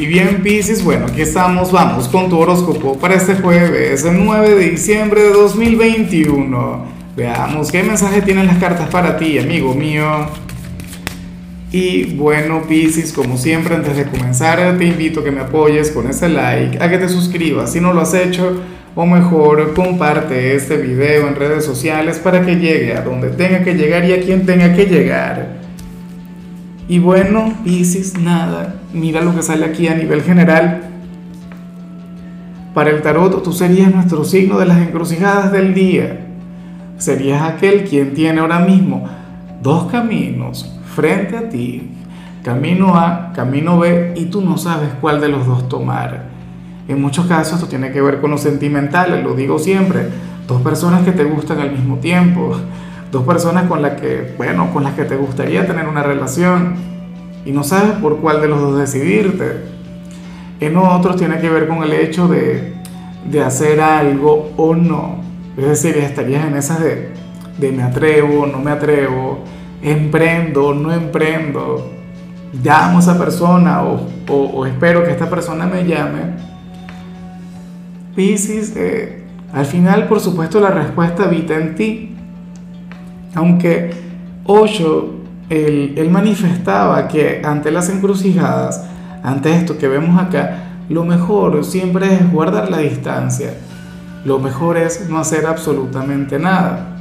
Y bien, Pisces, bueno, aquí estamos, vamos con tu horóscopo para este jueves, el 9 de diciembre de 2021. Veamos qué mensaje tienen las cartas para ti, amigo mío. Y bueno, Pisces, como siempre, antes de comenzar, te invito a que me apoyes con ese like, a que te suscribas si no lo has hecho, o mejor, comparte este video en redes sociales para que llegue a donde tenga que llegar y a quien tenga que llegar. Y bueno, Pisces, nada, mira lo que sale aquí a nivel general. Para el tarot, tú serías nuestro signo de las encrucijadas del día. Serías aquel quien tiene ahora mismo dos caminos frente a ti. Camino A, camino B, y tú no sabes cuál de los dos tomar. En muchos casos esto tiene que ver con lo sentimental, lo digo siempre. Dos personas que te gustan al mismo tiempo dos personas con las que, bueno, con las que te gustaría tener una relación y no sabes por cuál de los dos decidirte. En otros tiene que ver con el hecho de, de hacer algo o no. Es decir, estarías en esas de, de me atrevo, no me atrevo, emprendo, no emprendo, llamo a esa persona o, o, espero que esta persona me llame. Piscis, eh, al final, por supuesto, la respuesta habita en ti. Aunque Osho, él, manifestaba que ante las encrucijadas, ante esto que vemos acá, lo mejor siempre es guardar la distancia. Lo mejor es no hacer absolutamente nada.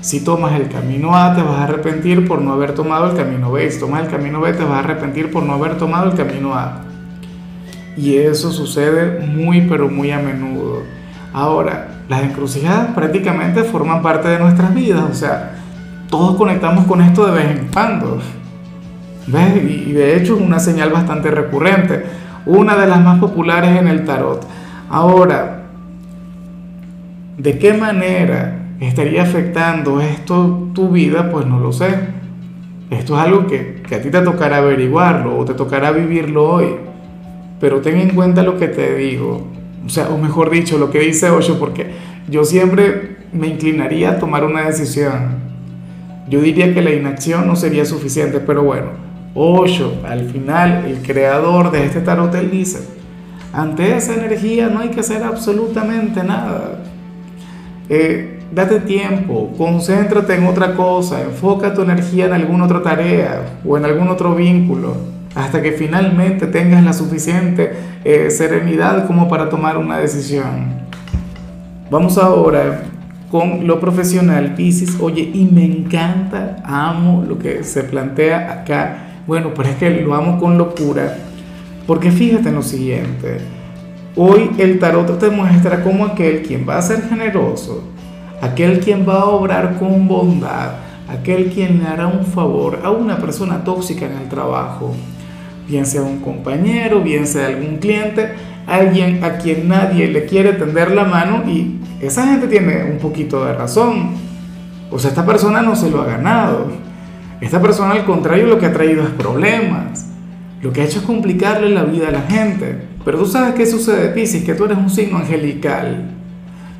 Si tomas el camino A, te vas a arrepentir por no haber tomado el camino B. Si tomas el camino B, te vas a arrepentir por no haber tomado el camino A. Y eso sucede muy, pero muy a menudo. Ahora, las encrucijadas prácticamente forman parte de nuestras vidas. O sea, todos conectamos con esto de vez en cuando. ¿Ves? Y de hecho es una señal bastante recurrente, una de las más populares en el tarot. Ahora, ¿de qué manera estaría afectando esto tu vida? Pues no lo sé. Esto es algo que, a ti te tocará averiguarlo o te tocará vivirlo hoy. Pero ten en cuenta lo que te digo. O sea, o mejor dicho, lo que dice Osho, porque yo siempre me inclinaría a tomar una decisión yo diría que la inacción no sería suficiente, pero bueno, Osho, al final, el creador de este tarot, él dice, ante esa energía no hay que hacer absolutamente nada. Eh, date tiempo, concéntrate en otra cosa, enfoca tu energía en alguna otra tarea o en algún otro vínculo, hasta que finalmente tengas la suficiente eh, serenidad como para tomar una decisión. Vamos ahora con lo profesional, Pisces, oye, y me encanta, amo lo que se plantea acá. Bueno, pero es que lo amo con locura, porque fíjate en lo siguiente. Hoy el tarot te muestra como aquel quien va a ser generoso, aquel quien va a obrar con bondad, aquel quien le hará un favor a una persona tóxica en el trabajo, bien sea un compañero, bien sea algún cliente, alguien a quien nadie le quiere tender la mano y esa gente tiene un poquito de razón. O sea, esta persona no se lo ha ganado. Esta persona al contrario lo que ha traído es problemas. Lo que ha hecho es complicarle la vida a la gente. Pero tú sabes qué sucede, Pisces, que tú eres un signo angelical.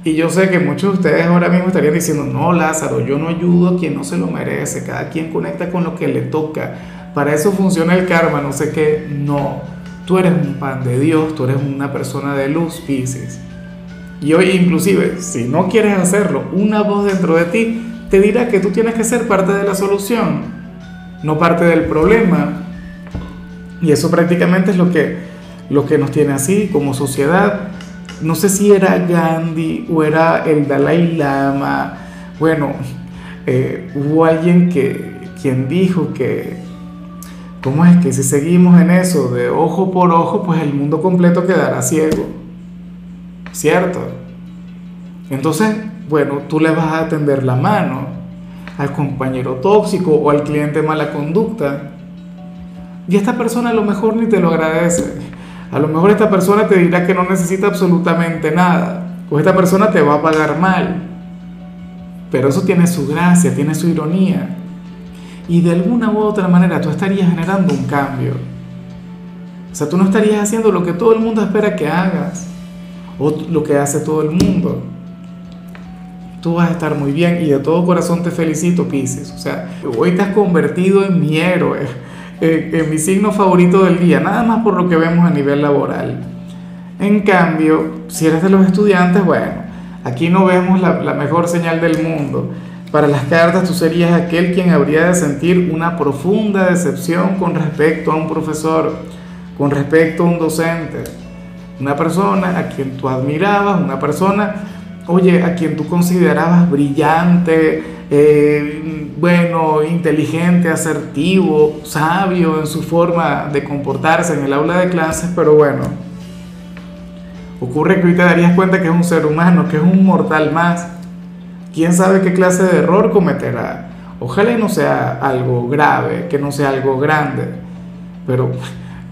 Y yo sé que muchos de ustedes ahora mismo estarían diciendo, no, Lázaro, yo no ayudo a quien no se lo merece. Cada quien conecta con lo que le toca. Para eso funciona el karma, no sé qué. No, tú eres un pan de Dios, tú eres una persona de luz, Pisces. Y hoy inclusive, si no quieres hacerlo, una voz dentro de ti te dirá que tú tienes que ser parte de la solución, no parte del problema. Y eso prácticamente es lo que, lo que nos tiene así como sociedad. No sé si era Gandhi o era el Dalai Lama. Bueno, eh, hubo alguien que, quien dijo que, ¿cómo es que si seguimos en eso de ojo por ojo, pues el mundo completo quedará ciego? ¿cierto? Entonces, bueno, tú le vas a tender la mano al compañero tóxico o al cliente mala conducta. Y esta persona a lo mejor ni te lo agradece. A lo mejor esta persona te dirá que no necesita absolutamente nada. O esta persona te va a pagar mal. Pero eso tiene su gracia, tiene su ironía. Y de alguna u otra manera tú estarías generando un cambio. O sea, tú no estarías haciendo lo que todo el mundo espera que hagas o lo que hace todo el mundo. Tú vas a estar muy bien y de todo corazón te felicito, Pisces. O sea, hoy te has convertido en mi héroe, en mi signo favorito del día, nada más por lo que vemos a nivel laboral. En cambio, si eres de los estudiantes, bueno, aquí no vemos la mejor señal del mundo. Para las cartas tú serías aquel quien habría de sentir una profunda decepción con respecto a un profesor, con respecto a un docente, una persona a quien tú admirabas, una persona, oye, a quien tú considerabas brillante, eh, bueno, inteligente, asertivo, sabio en su forma de comportarse en el aula de clases, pero bueno, ocurre que hoy te darías cuenta que es un ser humano, que es un mortal más quién sabe qué clase de error cometerá. Ojalá y no sea algo grave, que no sea algo grande, pero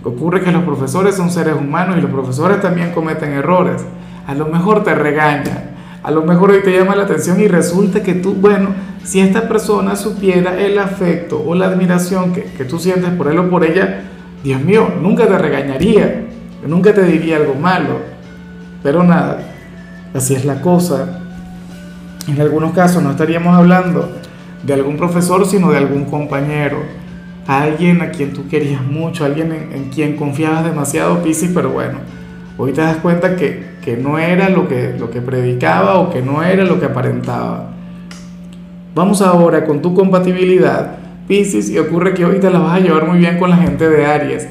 ocurre que los profesores son seres humanos y los profesores también cometen errores. A lo mejor te regaña, a lo mejor hoy te llama la atención y resulta que tú, bueno, si esta persona supiera el afecto o la admiración que, que tú sientes por él o por ella, Dios mío, nunca te regañaría, nunca te diría algo malo. Pero nada, así es la cosa. En algunos casos no estaríamos hablando de algún profesor, sino de algún compañero, alguien a quien tú querías mucho, alguien en, quien confiabas demasiado, Piscis, pero bueno, hoy te das cuenta que, que no era lo que, lo que predicaba o que no era lo que aparentaba. Vamos ahora con tu compatibilidad, Piscis, y ocurre que hoy te la vas a llevar muy bien con la gente de Aries.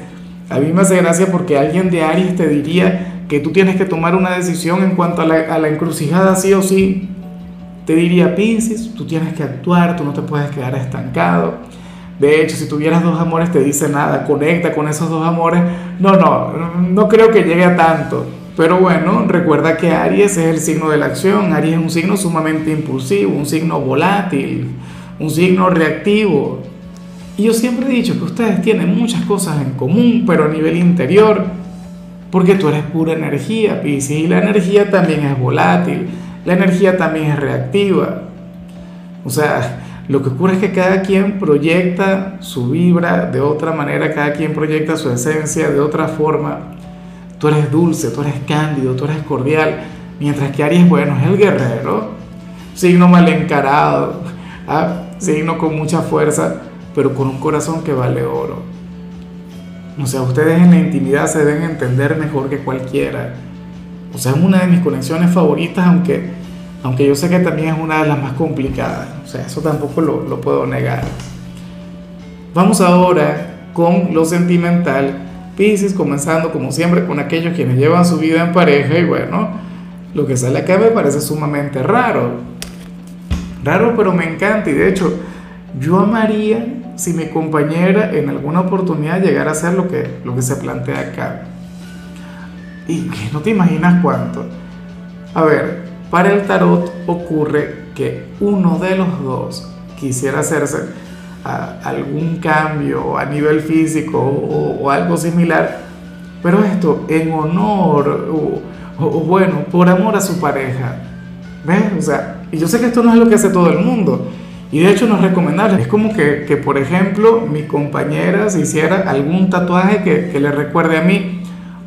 A mí me hace gracia porque alguien de Aries te diría que tú tienes que tomar una decisión en cuanto a la, a la encrucijada sí o sí, te diría, Pisces, tú tienes que actuar, tú no te puedes quedar estancado. De hecho, si tuvieras dos amores, te dice nada, conecta con esos dos amores. No, no, no creo que llegue a tanto. Pero bueno, recuerda que Aries es el signo de la acción. Aries es un signo sumamente impulsivo, un signo volátil, un signo reactivo. Y yo siempre he dicho que ustedes tienen muchas cosas en común, pero a nivel interior, porque tú eres pura energía, Pisces, y la energía también es volátil la energía también es reactiva. O sea, lo que ocurre es que cada quien proyecta su vibra de otra manera, cada quien proyecta su esencia de otra forma. Tú eres dulce, tú eres cándido, tú eres cordial, mientras que Aries, bueno, es el guerrero, signo mal encarado, ¿ah? signo con mucha fuerza, pero con un corazón que vale oro. O sea, ustedes en la intimidad se deben entender mejor que cualquiera. O sea, es una de mis conexiones favoritas, aunque, aunque yo sé que también es una de las más complicadas. O sea, eso tampoco lo, lo puedo negar. Vamos ahora con lo sentimental. Pisces, comenzando como siempre con aquellos quienes llevan su vida en pareja y bueno, lo que sale acá me parece sumamente raro. Raro, pero me encanta y de hecho yo amaría si mi compañera en alguna oportunidad llegara a hacer lo que, lo que se plantea acá. Y no te imaginas cuánto. A ver, para el tarot ocurre que uno de los dos quisiera hacerse algún cambio a nivel físico o, algo similar, pero esto en honor o, bueno, por amor a su pareja. ¿Ves? O sea, y yo sé que esto no es lo que hace todo el mundo. Y de hecho no es recomendable. Es como que, que por ejemplo, mi compañera se hiciera algún tatuaje que, que le recuerde a mí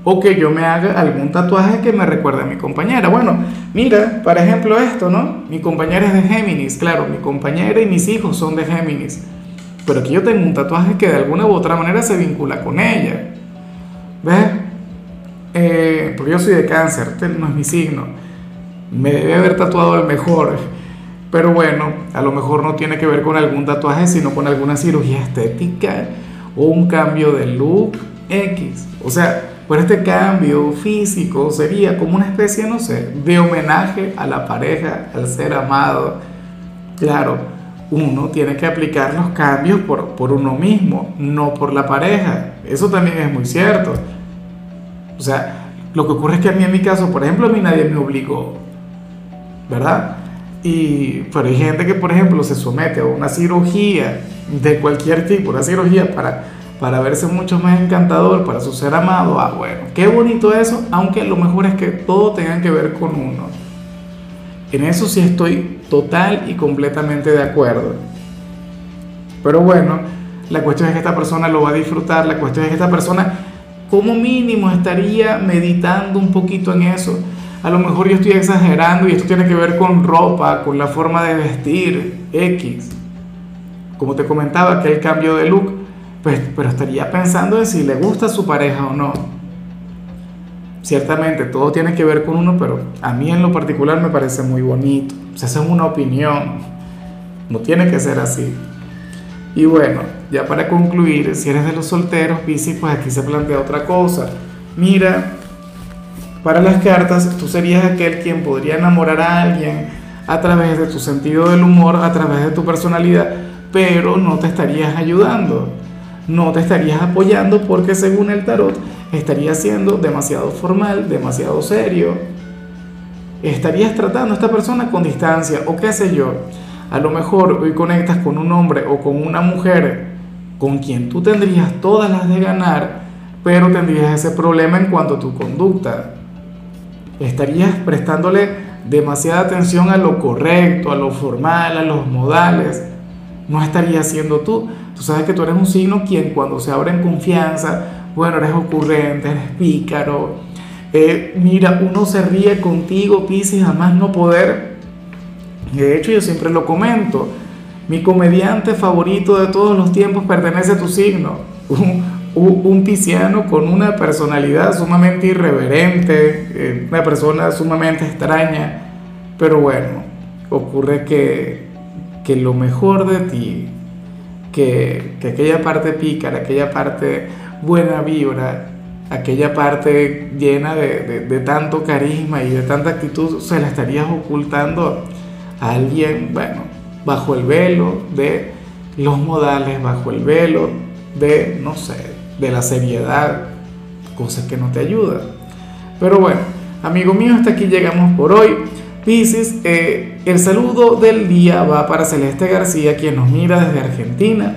o que yo me haga algún tatuaje que me recuerde a mi compañera. Bueno, mira, por ejemplo esto, ¿no? Mi compañera es de Géminis, claro, mi compañera y mis hijos son de Géminis, pero aquí yo tengo un tatuaje que de alguna u otra manera se vincula con ella. ¿Ves? Eh, porque yo soy de cáncer, este no es mi signo. Me debe haber tatuado el mejor. Pero bueno, a lo mejor no tiene que ver con algún tatuaje, sino con alguna cirugía estética o un cambio de look X. O sea, por este cambio físico sería como una especie, no sé, de homenaje a la pareja, al ser amado. Claro, uno tiene que aplicar los cambios por, por uno mismo, no por la pareja. Eso también es muy cierto. O sea, lo que ocurre es que a mí en mi caso, por ejemplo, a mí nadie me obligó, ¿verdad? Y, pero hay gente que, por ejemplo, se somete a una cirugía de cualquier tipo, una cirugía para para verse mucho más encantador, para su ser amado. Ah, bueno, qué bonito eso, aunque lo mejor es que todo tenga que ver con uno. En eso sí estoy total y completamente de acuerdo. Pero bueno, la cuestión es que esta persona lo va a disfrutar, la cuestión es que esta persona como mínimo estaría meditando un poquito en eso. A lo mejor yo estoy exagerando y esto tiene que ver con ropa, con la forma de vestir, X. Como te comentaba, que el cambio de look pues, pero estaría pensando en si le gusta a su pareja o no. Ciertamente todo tiene que ver con uno, pero a mí en lo particular me parece muy bonito. Esa es una opinión. No tiene que ser así. Y bueno, ya para concluir, si eres de los solteros, Piscis, pues aquí se plantea otra cosa. Mira, para las cartas, tú serías aquel quien podría enamorar a alguien a través de tu sentido del humor, a través de tu personalidad, pero no te estarías ayudando no te estarías apoyando porque según el tarot estarías siendo demasiado formal, demasiado serio. Estarías tratando a esta persona con distancia o qué sé yo. A lo mejor hoy conectas con un hombre o con una mujer con quien tú tendrías todas las de ganar, pero tendrías ese problema en cuanto a tu conducta. Estarías prestándole demasiada atención a lo correcto, a lo formal, a los modales. No estarías siendo tú Tú sabes que tú eres un signo quien cuando se abre en confianza, bueno, eres ocurrente, eres pícaro. Eh, mira, uno se ríe contigo, Pisces, jamás no poder. De hecho, yo siempre lo comento. Mi comediante favorito de todos los tiempos pertenece a tu signo. Un, un, pisciano con una personalidad sumamente irreverente, eh, una persona sumamente extraña. Pero bueno, ocurre que, que lo mejor de ti, que, aquella parte pícara, aquella parte buena vibra, aquella parte llena de, tanto carisma y de tanta actitud, se la estarías ocultando a alguien, bueno, bajo el velo de los modales, bajo el velo de, no sé, de la seriedad, cosas que no te ayudan. Pero bueno, amigo mío, hasta aquí llegamos por hoy. Piscis, eh, el saludo del día va para Celeste García, quien nos mira desde Argentina.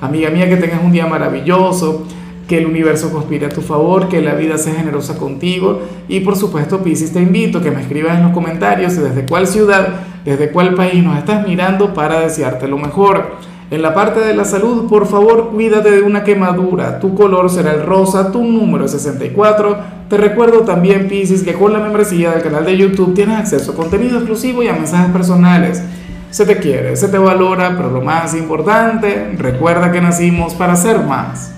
Amiga mía, que tengas un día maravilloso, que el universo conspire a tu favor, que la vida sea generosa contigo. Y por supuesto, Piscis, te invito a que me escribas en los comentarios desde cuál ciudad, desde cuál país nos estás mirando para desearte lo mejor. En la parte de la salud, por favor, cuídate de una quemadura. Tu color será el rosa, tu número es 64. Te recuerdo también, Piscis, que con la membresía del canal de YouTube tienes acceso a contenido exclusivo y a mensajes personales. Se te quiere, se te valora, pero lo más importante, recuerda que nacimos para ser más.